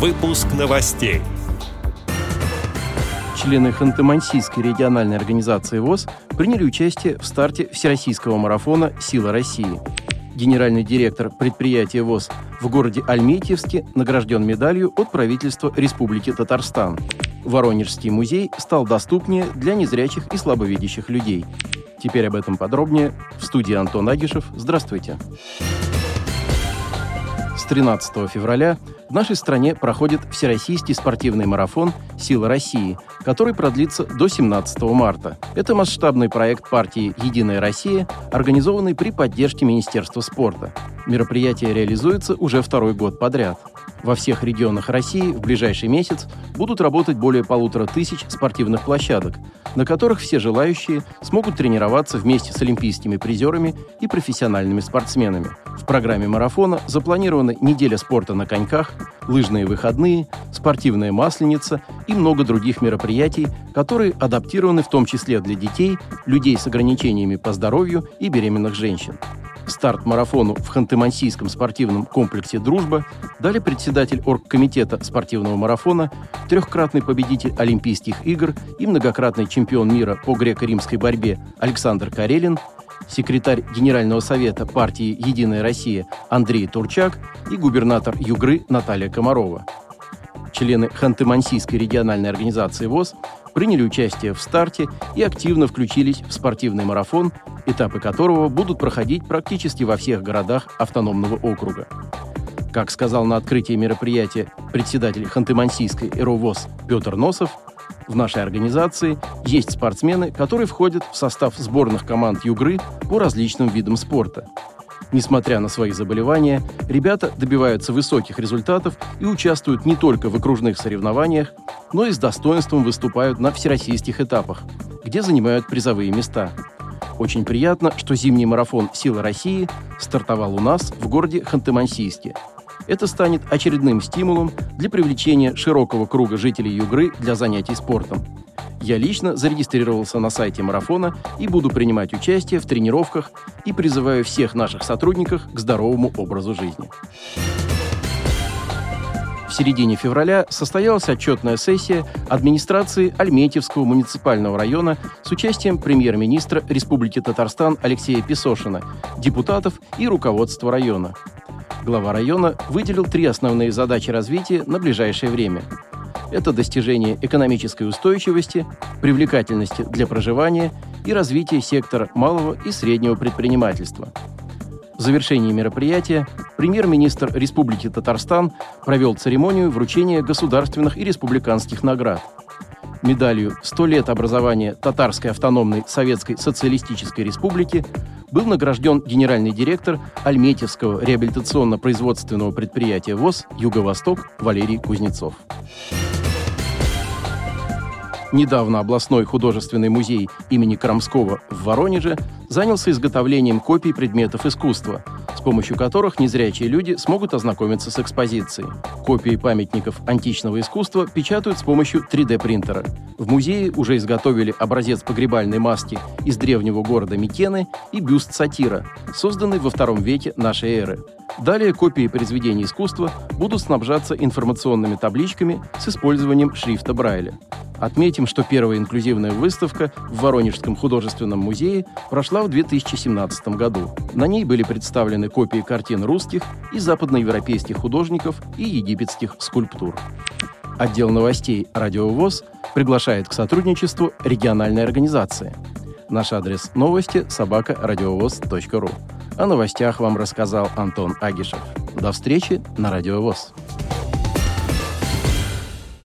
Выпуск новостей. Члены Ханты-Мансийской региональной организации ВОЗ приняли участие в старте всероссийского марафона «Сила России». Генеральный директор предприятия ВОЗ в городе Альметьевске награжден медалью от правительства Республики Татарстан. Воронежский музей стал доступнее для незрячих и слабовидящих людей. Теперь об этом подробнее в студии Антон Агишев. Здравствуйте. Здравствуйте. 13 февраля в нашей стране проходит Всероссийский спортивный марафон «Сила России», который продлится до 17 марта. Это масштабный проект партии «Единая Россия», организованный при поддержке Министерства спорта. Мероприятие реализуется уже второй год подряд. Во всех регионах России в ближайший месяц будут работать более полутора тысяч спортивных площадок, на которых все желающие смогут тренироваться вместе с олимпийскими призерами и профессиональными спортсменами. В программе марафона запланированы неделя спорта на коньках, лыжные выходные, спортивная масленица и много других мероприятий, которые адаптированы в том числе для детей, людей с ограничениями по здоровью и беременных женщин. Старт марафону в Ханты-Мансийском спортивном комплексе «Дружба» дали председатель оргкомитета спортивного марафона, трехкратный победитель Олимпийских игр и многократный чемпион мира по греко-римской борьбе Александр Карелин, секретарь Генерального совета партии «Единая Россия» Андрей Турчак и губернатор Югры Наталья Комарова. Члены Ханты-Мансийской региональной организации ВОЗ приняли участие в старте и активно включились в спортивный марафон, этапы которого будут проходить практически во всех городах автономного округа. Как сказал на открытии мероприятия председатель Ханты-Мансийской ЭРОВОЗ Петр Носов, в нашей организации есть спортсмены, которые входят в состав сборных команд Югры по различным видам спорта. Несмотря на свои заболевания, ребята добиваются высоких результатов и участвуют не только в окружных соревнованиях, но и с достоинством выступают на всероссийских этапах, где занимают призовые места. Очень приятно, что зимний марафон «Сила России» стартовал у нас в городе Ханты-Мансийске. Это станет очередным стимулом для привлечения широкого круга жителей Югры для занятий спортом. Я лично зарегистрировался на сайте марафона и буду принимать участие в тренировках и призываю всех наших сотрудников к здоровому образу жизни. В середине февраля состоялась отчетная сессия администрации Альметьевского муниципального района с участием премьер-министра Республики Татарстан Алексея Песошина, депутатов и руководства района. Глава района выделил три основные задачи развития на ближайшее время – это достижение экономической устойчивости, привлекательности для проживания и развитие сектора малого и среднего предпринимательства. В завершении мероприятия премьер-министр Республики Татарстан провел церемонию вручения государственных и республиканских наград. Медалью «100 лет образования Татарской автономной Советской Социалистической Республики» был награжден генеральный директор Альметьевского реабилитационно-производственного предприятия ВОЗ «Юго-Восток» Валерий Кузнецов. Недавно областной художественный музей имени Крамского в Воронеже занялся изготовлением копий предметов искусства, с помощью которых незрячие люди смогут ознакомиться с экспозицией. Копии памятников античного искусства печатают с помощью 3D-принтера. В музее уже изготовили образец погребальной маски из древнего города Микены и бюст сатира, созданный во втором веке нашей эры. Далее копии произведений искусства будут снабжаться информационными табличками с использованием шрифта Брайля. Отметим, что первая инклюзивная выставка в Воронежском художественном музее прошла в 2017 году. На ней были представлены копии картин русских и западноевропейских художников и египетских скульптур. Отдел новостей «Радиовоз» приглашает к сотрудничеству региональной организации. Наш адрес новости – собакарадиовоз.ру. О новостях вам рассказал Антон Агишев. До встречи на Радиовоз.